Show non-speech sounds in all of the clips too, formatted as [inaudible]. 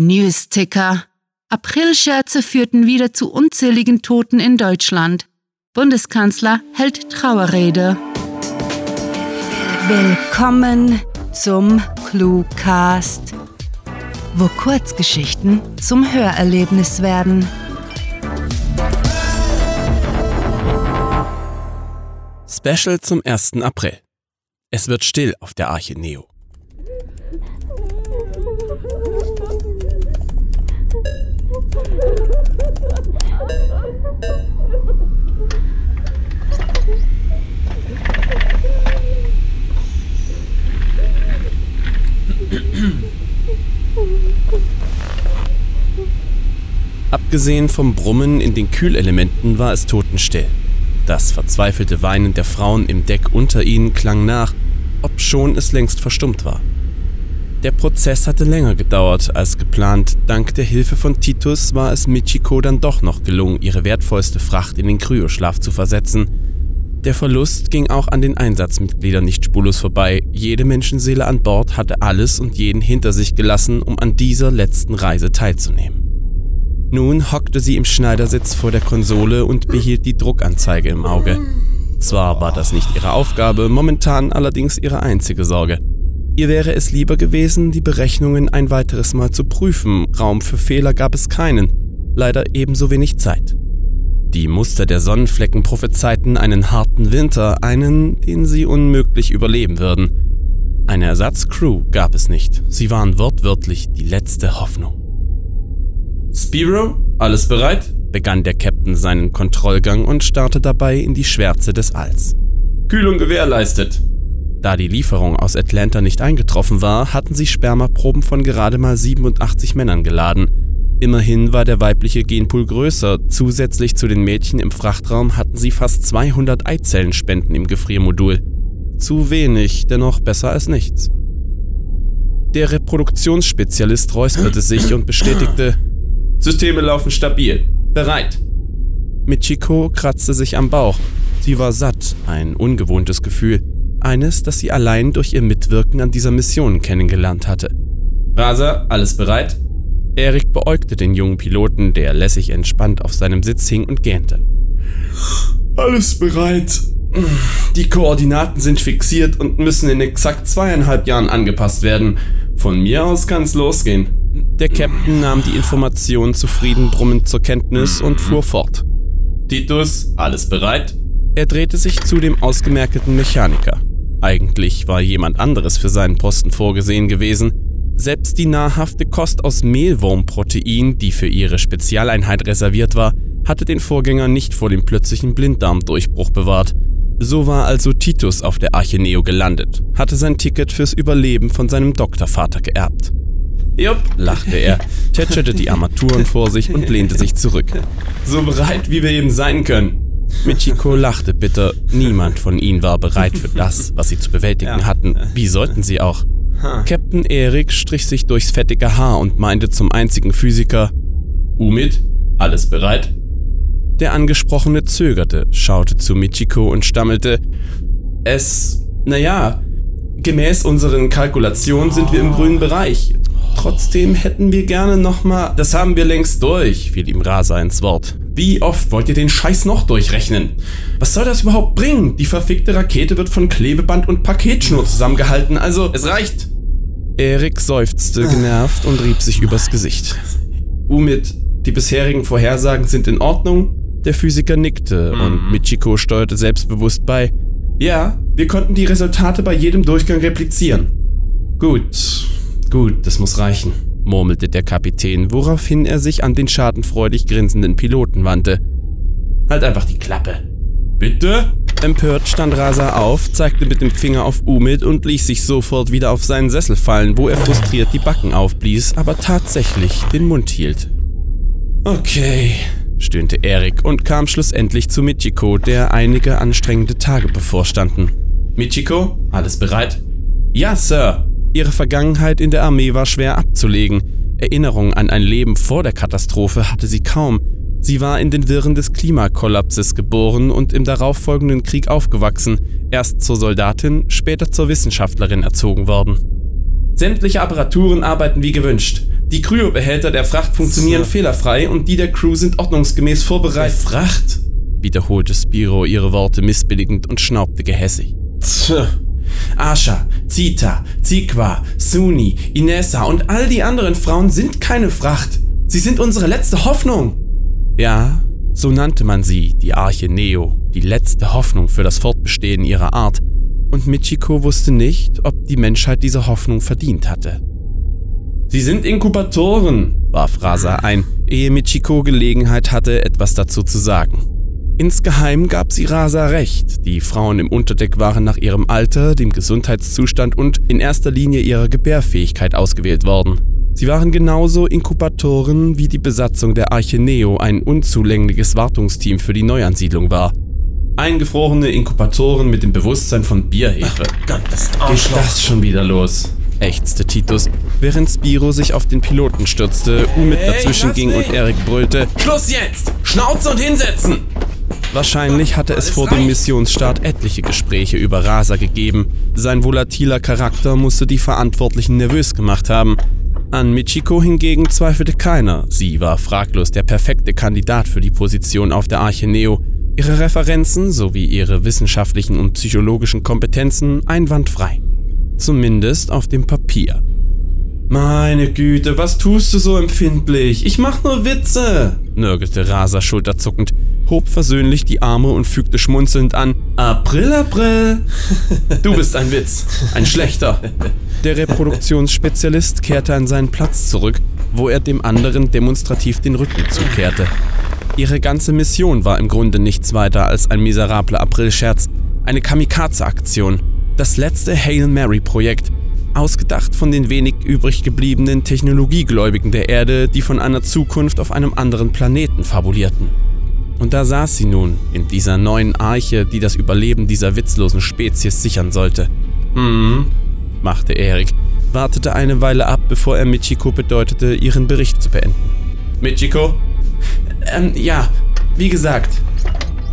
Newsticker. Aprilscherze führten wieder zu unzähligen Toten in Deutschland. Bundeskanzler hält Trauerrede. Willkommen zum Cluecast, wo Kurzgeschichten zum Hörerlebnis werden. Special zum 1. April. Es wird still auf der Arche Neo. Abgesehen vom Brummen in den Kühlelementen war es totenstill. Das verzweifelte Weinen der Frauen im Deck unter ihnen klang nach, obschon es längst verstummt war. Der Prozess hatte länger gedauert als geplant. Dank der Hilfe von Titus war es Michiko dann doch noch gelungen, ihre wertvollste Fracht in den Kryoschlaf zu versetzen. Der Verlust ging auch an den Einsatzmitgliedern nicht spurlos vorbei. Jede Menschenseele an Bord hatte alles und jeden hinter sich gelassen, um an dieser letzten Reise teilzunehmen. Nun hockte sie im Schneidersitz vor der Konsole und behielt die Druckanzeige im Auge. Zwar war das nicht ihre Aufgabe, momentan allerdings ihre einzige Sorge. Ihr wäre es lieber gewesen, die Berechnungen ein weiteres Mal zu prüfen, Raum für Fehler gab es keinen, leider ebenso wenig Zeit. Die Muster der Sonnenflecken prophezeiten einen harten Winter, einen, den sie unmöglich überleben würden. Eine Ersatzcrew gab es nicht, sie waren wortwörtlich die letzte Hoffnung. Spiro, alles bereit? begann der Captain seinen Kontrollgang und starrte dabei in die Schwärze des Alls. Kühlung gewährleistet. Da die Lieferung aus Atlanta nicht eingetroffen war, hatten sie Spermaproben von gerade mal 87 Männern geladen. Immerhin war der weibliche Genpool größer. Zusätzlich zu den Mädchen im Frachtraum hatten sie fast 200 Eizellenspenden im Gefriermodul. Zu wenig, dennoch besser als nichts. Der Reproduktionsspezialist räusperte sich und bestätigte, Systeme laufen stabil. Bereit. Michiko kratzte sich am Bauch. Sie war satt, ein ungewohntes Gefühl. Eines, das sie allein durch ihr Mitwirken an dieser Mission kennengelernt hatte. Rasa, alles bereit? Erik beäugte den jungen Piloten, der lässig entspannt auf seinem Sitz hing und gähnte. Alles bereit. Die Koordinaten sind fixiert und müssen in exakt zweieinhalb Jahren angepasst werden. Von mir aus kann's losgehen. Der Captain nahm die Information zufrieden brummend zur Kenntnis und fuhr fort. Titus, alles bereit? Er drehte sich zu dem ausgemerkelten Mechaniker. Eigentlich war jemand anderes für seinen Posten vorgesehen gewesen. Selbst die nahrhafte Kost aus Mehlwurmprotein, die für ihre Spezialeinheit reserviert war, hatte den Vorgänger nicht vor dem plötzlichen Blinddarmdurchbruch bewahrt. So war also Titus auf der Arche Neo gelandet, hatte sein Ticket fürs Überleben von seinem Doktorvater geerbt. Jupp, lachte er, tätscherte die Armaturen vor sich und lehnte sich zurück. So bereit, wie wir eben sein können. Michiko lachte bitter. Niemand von ihnen war bereit für das, was sie zu bewältigen hatten. Wie sollten sie auch? Captain Erik strich sich durchs fettige Haar und meinte zum einzigen Physiker: Umid, alles bereit? Der Angesprochene zögerte, schaute zu Michiko und stammelte: Es, naja, gemäß unseren Kalkulationen sind wir im grünen Bereich. Trotzdem hätten wir gerne nochmal. Das haben wir längst durch, fiel ihm Rasa ins Wort. Wie oft wollt ihr den Scheiß noch durchrechnen? Was soll das überhaupt bringen? Die verfickte Rakete wird von Klebeband und Paketschnur zusammengehalten, also es reicht. Erik seufzte genervt und rieb sich übers Gesicht. Umid, die bisherigen Vorhersagen sind in Ordnung? Der Physiker nickte mhm. und Michiko steuerte selbstbewusst bei. Ja, wir konnten die Resultate bei jedem Durchgang replizieren. Gut, Gut, das muss reichen, murmelte der Kapitän, woraufhin er sich an den schadenfreudig grinsenden Piloten wandte. Halt einfach die Klappe. Bitte? Empört stand Rasa auf, zeigte mit dem Finger auf Umid und ließ sich sofort wieder auf seinen Sessel fallen, wo er frustriert die Backen aufblies, aber tatsächlich den Mund hielt. Okay, stöhnte Erik und kam schlussendlich zu Michiko, der einige anstrengende Tage bevorstanden. Michiko, alles bereit? Ja, Sir, Ihre Vergangenheit in der Armee war schwer abzulegen. Erinnerung an ein Leben vor der Katastrophe hatte sie kaum. Sie war in den Wirren des Klimakollapses geboren und im darauffolgenden Krieg aufgewachsen, erst zur Soldatin, später zur Wissenschaftlerin erzogen worden. Sämtliche Apparaturen arbeiten wie gewünscht. Die Kryobehälter der Fracht funktionieren so. fehlerfrei und die der Crew sind ordnungsgemäß vorbereitet. Der Fracht? wiederholte Spiro ihre Worte missbilligend und schnaubte gehässig. Tch. Asha, Zita, Zikwa, Suni, Inessa und all die anderen Frauen sind keine Fracht. Sie sind unsere letzte Hoffnung. Ja, so nannte man sie, die Arche Neo, die letzte Hoffnung für das Fortbestehen ihrer Art. Und Michiko wusste nicht, ob die Menschheit diese Hoffnung verdient hatte. Sie sind Inkubatoren, warf Rasa ein, ehe Michiko Gelegenheit hatte, etwas dazu zu sagen. Insgeheim gab sie Rasa recht. Die Frauen im Unterdeck waren nach ihrem Alter, dem Gesundheitszustand und in erster Linie ihrer Gebärfähigkeit ausgewählt worden. Sie waren genauso Inkubatoren, wie die Besatzung der Arche Neo ein unzulängliches Wartungsteam für die Neuansiedlung war. Eingefrorene Inkubatoren mit dem Bewusstsein von Bierhefe. Ach Gott, das Geht das schon wieder los? ächzte Titus, während Spiro sich auf den Piloten stürzte, Umid hey, dazwischen ging und Erik brüllte: Schluss jetzt! Schnauze und hinsetzen! Wahrscheinlich hatte es vor dem Missionsstart etliche Gespräche über Rasa gegeben. Sein volatiler Charakter musste die Verantwortlichen nervös gemacht haben. An Michiko hingegen zweifelte keiner. Sie war fraglos der perfekte Kandidat für die Position auf der Arche Neo. Ihre Referenzen sowie ihre wissenschaftlichen und psychologischen Kompetenzen einwandfrei. Zumindest auf dem Papier. Meine Güte, was tust du so empfindlich? Ich mach nur Witze, nörgelte Rasa schulterzuckend, hob versöhnlich die Arme und fügte schmunzelnd an: April, April. [laughs] Du bist ein Witz, ein schlechter. Der Reproduktionsspezialist kehrte an seinen Platz zurück, wo er dem anderen demonstrativ den Rücken zukehrte. Ihre ganze Mission war im Grunde nichts weiter als ein miserabler Aprilscherz, eine Kamikaze-Aktion, das letzte Hail Mary-Projekt, ausgedacht von den wenig übrig gebliebenen Technologiegläubigen der Erde, die von einer Zukunft auf einem anderen Planeten fabulierten. Und da saß sie nun, in dieser neuen Arche, die das Überleben dieser witzlosen Spezies sichern sollte. Hm, machte Erik, wartete eine Weile ab, bevor er Michiko bedeutete, ihren Bericht zu beenden. Michiko? Ähm, ja, wie gesagt.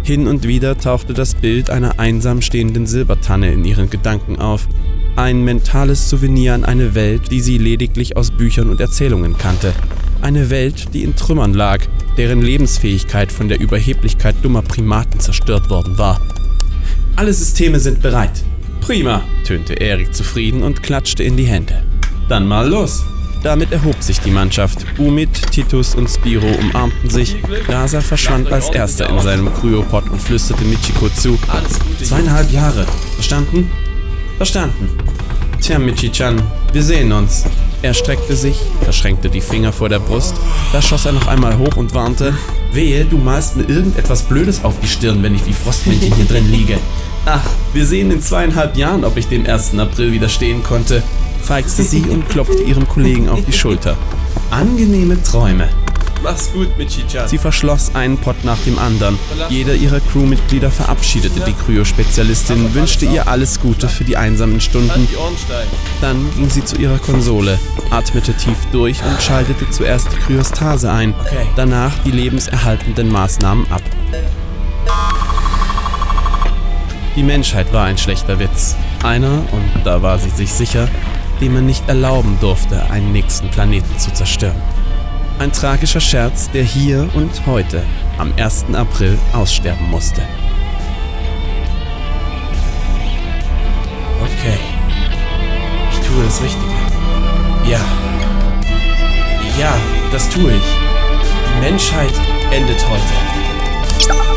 Hin und wieder tauchte das Bild einer einsam stehenden Silbertanne in ihren Gedanken auf, ein mentales Souvenir an eine Welt, die sie lediglich aus Büchern und Erzählungen kannte. Eine Welt, die in Trümmern lag, deren Lebensfähigkeit von der Überheblichkeit dummer Primaten zerstört worden war. Alle Systeme sind bereit. Prima, tönte Erik zufrieden und klatschte in die Hände. Dann mal los. Damit erhob sich die Mannschaft. Umid, Titus und Spiro umarmten sich. Rasa verschwand als erster in seinem Kryopod und flüsterte Michiko zu. Zweieinhalb Jahre. Verstanden? Verstanden. Tja, Michi-chan, wir sehen uns. Er streckte sich, verschränkte die Finger vor der Brust, da schoss er noch einmal hoch und warnte, wehe, du malst mir irgendetwas Blödes auf die Stirn, wenn ich wie Frostmännchen hier drin liege. Ach, wir sehen in zweieinhalb Jahren, ob ich dem 1. April widerstehen konnte, feigste sie und klopfte ihrem Kollegen auf die Schulter. Angenehme Träume. Mach's gut, Michi-chan. Sie verschloss einen Pott nach dem anderen. Jeder ihrer Crewmitglieder verabschiedete die Kryo-Spezialistin, wünschte ihr alles Gute für die einsamen Stunden. Dann ging sie zu ihrer Konsole, atmete tief durch und schaltete zuerst die Kryostase ein, danach die lebenserhaltenden Maßnahmen ab. Die Menschheit war ein schlechter Witz. Einer, und da war sie sich sicher, dem man nicht erlauben durfte, einen nächsten Planeten zu zerstören. Ein tragischer Scherz, der hier und heute, am 1. April, aussterben musste. Okay. Ich tue das Richtige. Ja. Ja, das tue ich. Die Menschheit endet heute.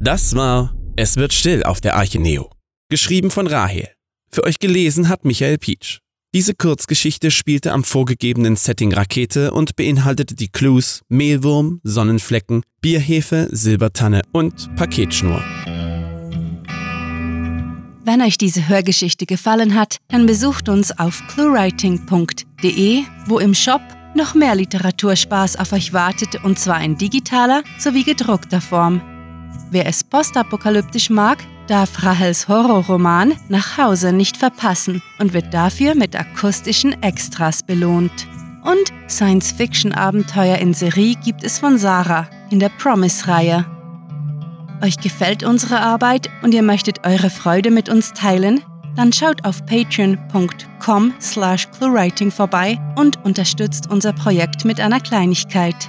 Das war Es wird still auf der Arche Neo. Geschrieben von Rahel. Für euch gelesen hat Michael Pietsch. Diese Kurzgeschichte spielte am vorgegebenen Setting Rakete und beinhaltete die Clues Mehlwurm, Sonnenflecken, Bierhefe, Silbertanne und Paketschnur. Wenn euch diese Hörgeschichte gefallen hat, dann besucht uns auf cluewriting.de, wo im Shop noch mehr Literaturspaß auf euch wartet und zwar in digitaler sowie gedruckter Form. Wer es postapokalyptisch mag, darf Rahels Horrorroman Nach Hause nicht verpassen und wird dafür mit akustischen Extras belohnt. Und Science-Fiction-Abenteuer in Serie gibt es von Sarah in der Promise-Reihe. Euch gefällt unsere Arbeit und ihr möchtet eure Freude mit uns teilen? Dann schaut auf patreon.com slash cluewriting vorbei und unterstützt unser Projekt mit einer Kleinigkeit.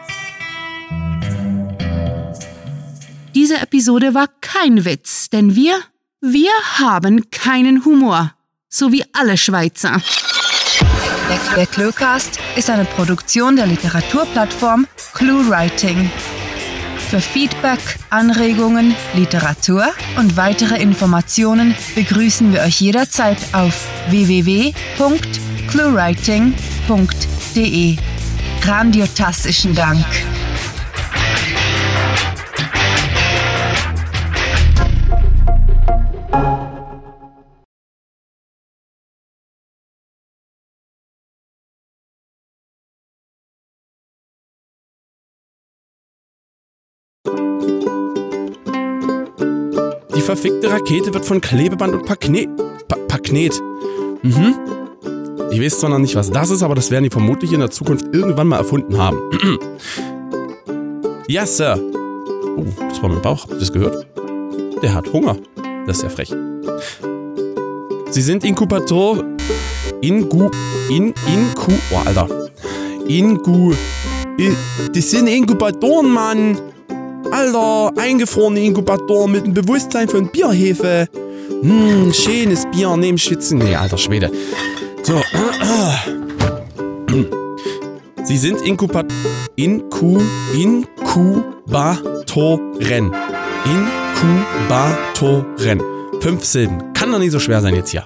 Diese Episode war kein Witz, denn wir, wir haben keinen Humor so wie alle Schweizer. Der Cluecast ist eine Produktion der Literaturplattform ClueWriting. Für Feedback, Anregungen, Literatur und weitere Informationen begrüßen wir euch jederzeit auf www.cluewriting.de. Grandiotastischen Dank. Verfickte Rakete wird von Klebeband und Paknet. Pa Paknet. Mhm. Ich weiß zwar noch nicht, was das ist, aber das werden die vermutlich in der Zukunft irgendwann mal erfunden haben. [clears throat] ja, Sir. Oh, das war mein Bauch. Habt ihr das gehört? Der hat Hunger. Das ist ja frech. Sie sind Inkubator. Ingu. In. Inku. Oh, Alter. Ingu. In, das sind Inkubatoren, Mann. Alter, eingefrorene Inkubator mit dem Bewusstsein von Bierhefe. Hm, schönes Bier neben Schwitzen. Nee, alter Schwede. So. [clears throat] Sie sind Inkubat... Inku... Inkubatoren. Inkubatoren. Fünf Silben. Kann doch nicht so schwer sein jetzt hier.